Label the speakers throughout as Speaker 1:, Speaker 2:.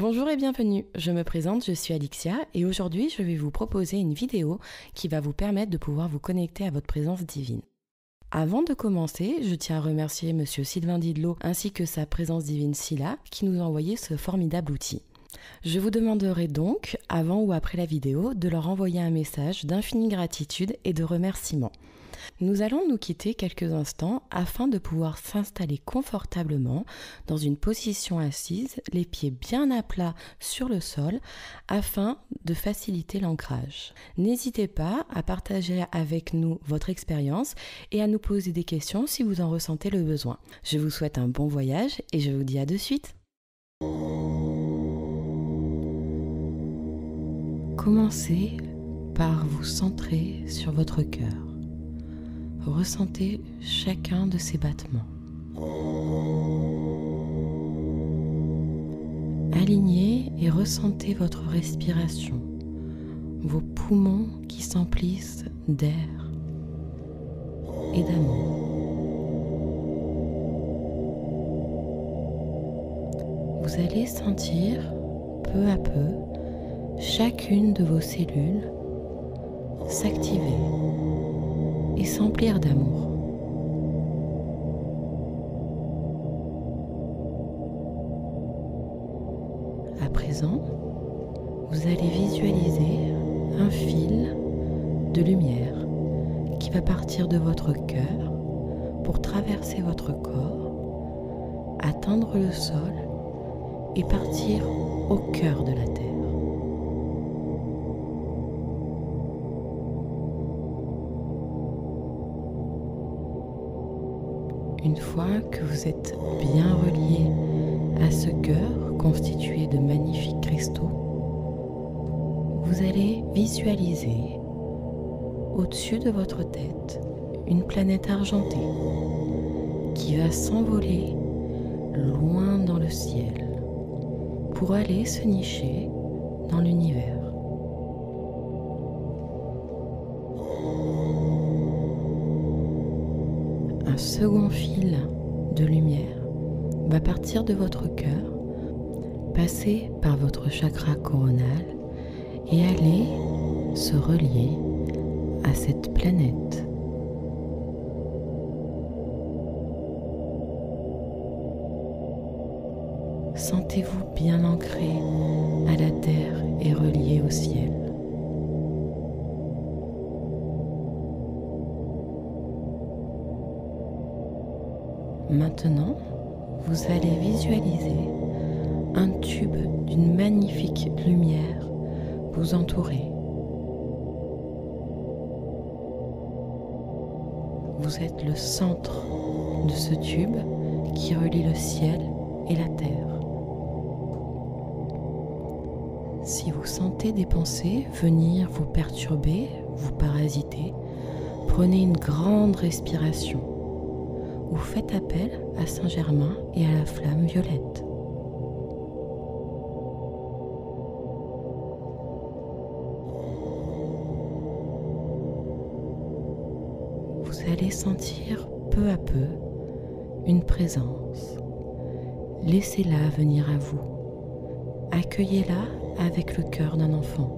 Speaker 1: Bonjour et bienvenue, je me présente, je suis Alixia et aujourd'hui je vais vous proposer une vidéo qui va vous permettre de pouvoir vous connecter à votre présence divine. Avant de commencer, je tiens à remercier Monsieur Sylvain Didlot ainsi que sa présence divine Scylla qui nous a envoyé ce formidable outil. Je vous demanderai donc, avant ou après la vidéo, de leur envoyer un message d'infinie gratitude et de remerciement. Nous allons nous quitter quelques instants afin de pouvoir s'installer confortablement dans une position assise, les pieds bien à plat sur le sol afin de faciliter l'ancrage. N'hésitez pas à partager avec nous votre expérience et à nous poser des questions si vous en ressentez le besoin. Je vous souhaite un bon voyage et je vous dis à de suite. Commencez par vous centrer sur votre cœur. Ressentez chacun de ces battements. Alignez et ressentez votre respiration, vos poumons qui s'emplissent d'air et d'amour. Vous allez sentir peu à peu chacune de vos cellules s'activer et s'emplir d'amour. À présent, vous allez visualiser un fil de lumière qui va partir de votre cœur pour traverser votre corps, atteindre le sol et partir au cœur de la Terre. Une fois que vous êtes bien relié à ce cœur constitué de magnifiques cristaux, vous allez visualiser au-dessus de votre tête une planète argentée qui va s'envoler loin dans le ciel pour aller se nicher dans l'univers. Second fil de lumière va partir de votre cœur, passer par votre chakra coronal et aller se relier à cette planète. Sentez-vous bien ancré à la terre et relié au ciel. Maintenant, vous allez visualiser un tube d'une magnifique lumière vous entourer. Vous êtes le centre de ce tube qui relie le ciel et la terre. Si vous sentez des pensées venir vous perturber, vous parasiter, prenez une grande respiration ou faites appel à Saint-Germain et à la flamme violette. Vous allez sentir peu à peu une présence. Laissez-la venir à vous. Accueillez-la avec le cœur d'un enfant.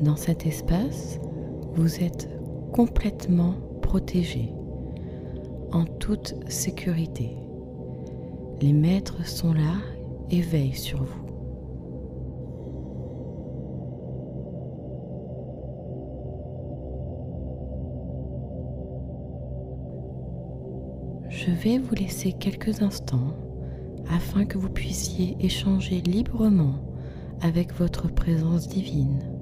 Speaker 1: Dans cet espace, vous êtes complètement protégé, en toute sécurité. Les maîtres sont là et veillent sur vous. Je vais vous laisser quelques instants afin que vous puissiez échanger librement avec votre présence divine.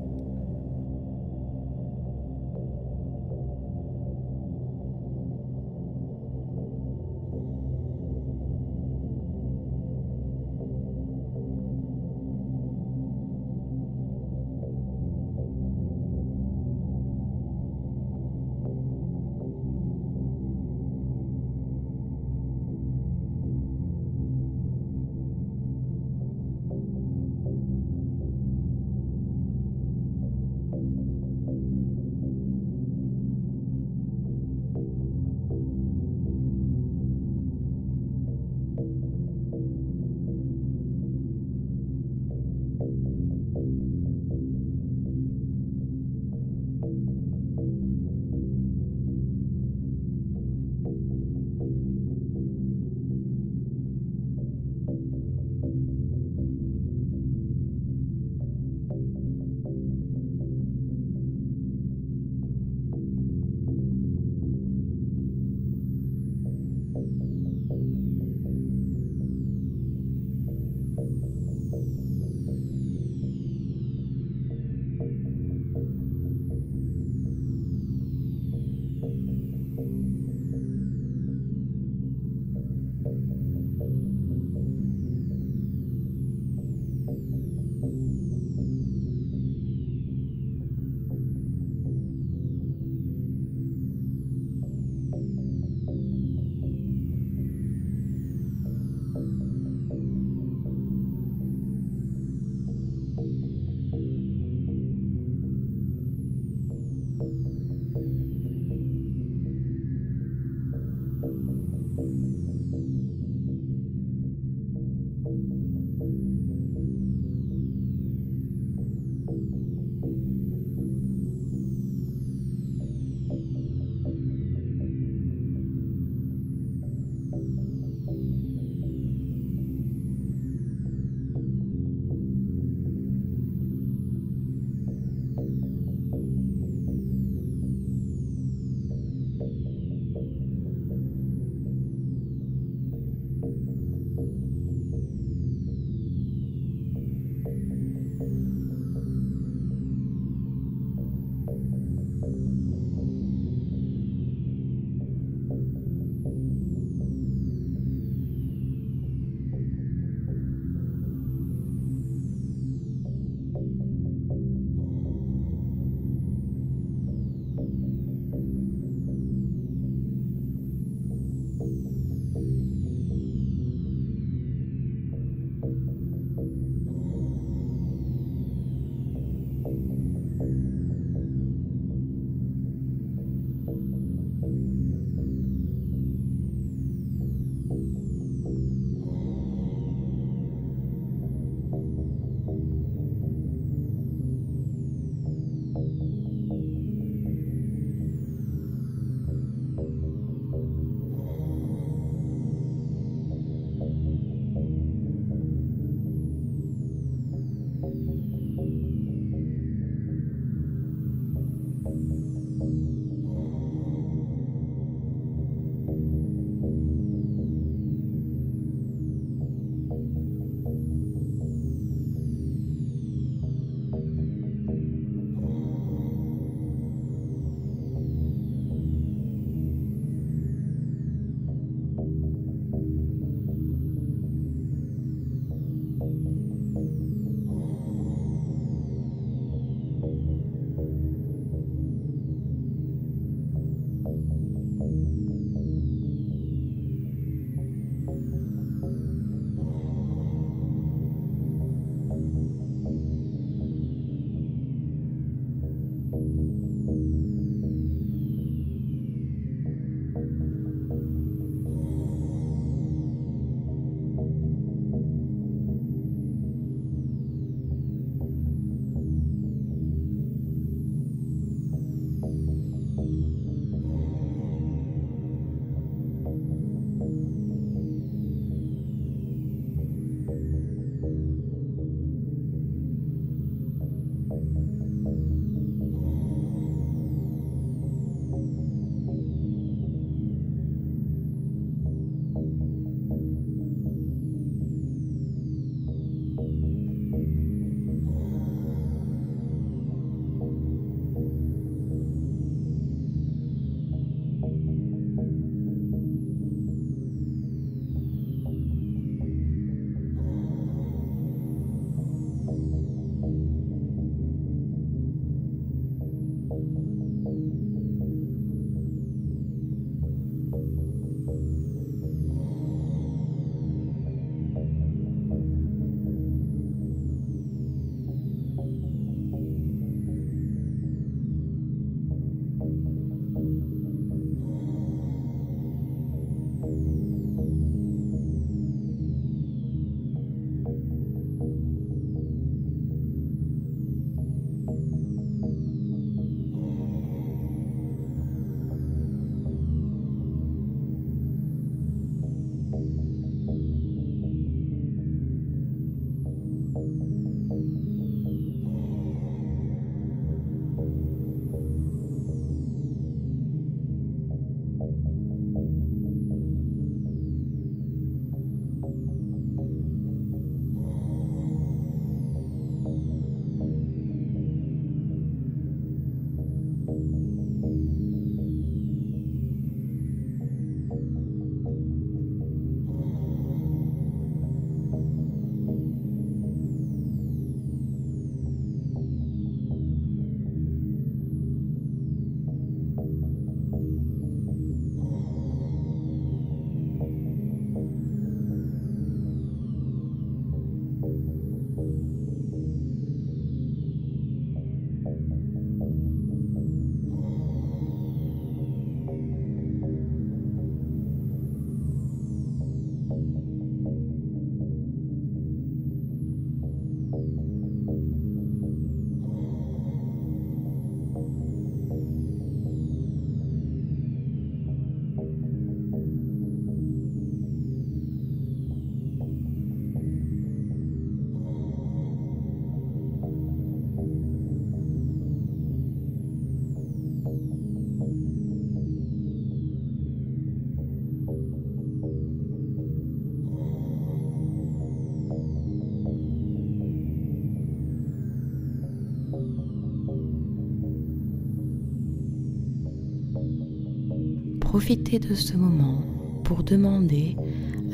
Speaker 1: Profitez de ce moment pour demander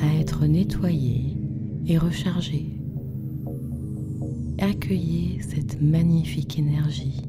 Speaker 1: à être nettoyé et rechargé. Accueillez cette magnifique énergie.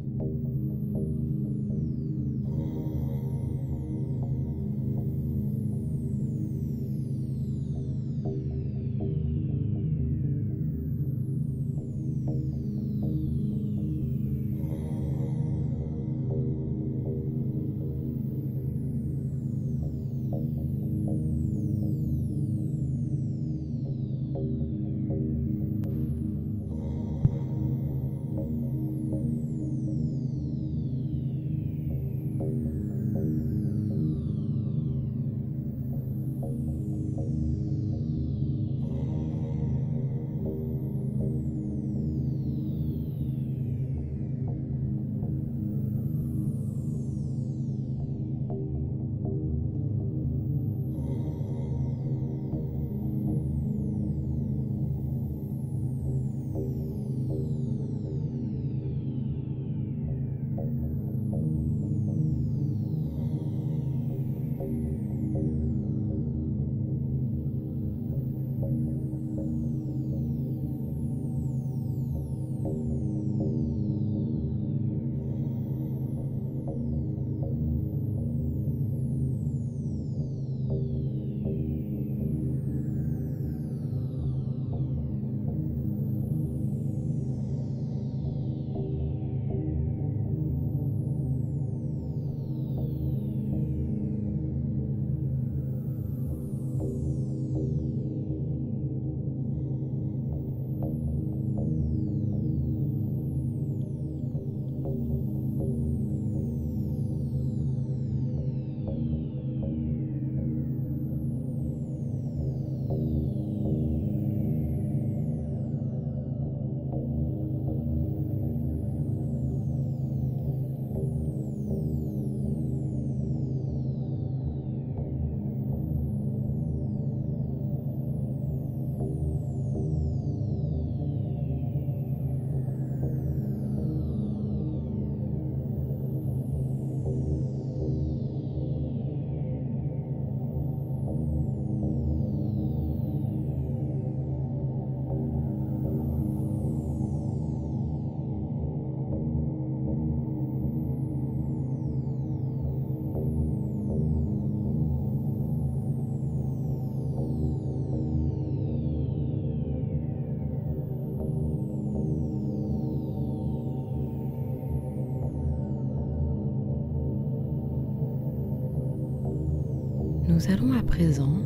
Speaker 1: Nous allons à présent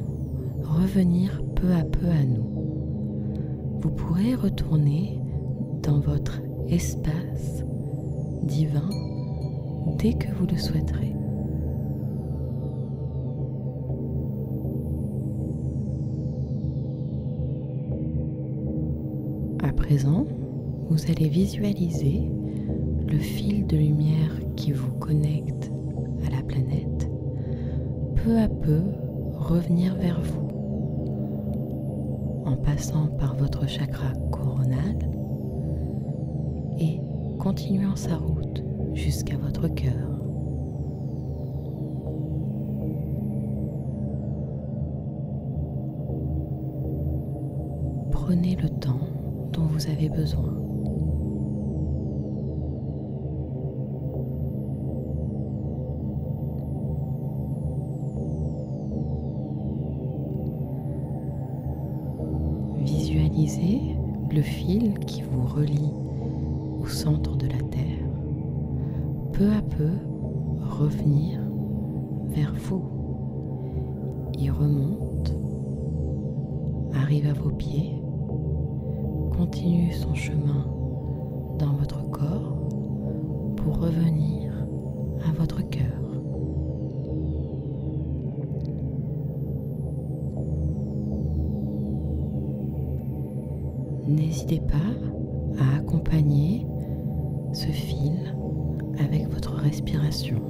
Speaker 1: revenir peu à peu à nous. Vous pourrez retourner dans votre espace divin dès que vous le souhaiterez. À présent, vous allez visualiser le fil de lumière qui vous connecte à la planète peu à peu revenir vers vous en passant par votre chakra coronal et continuant sa route jusqu'à votre cœur. Prenez le temps dont vous avez besoin. Fil qui vous relie au centre de la Terre, peu à peu revenir vers vous. Il remonte, arrive à vos pieds, continue son chemin N'hésitez pas à accompagner ce fil avec votre respiration.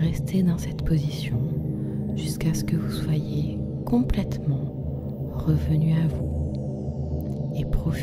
Speaker 1: Restez dans cette position jusqu'à ce que vous soyez complètement revenu à vous et profitez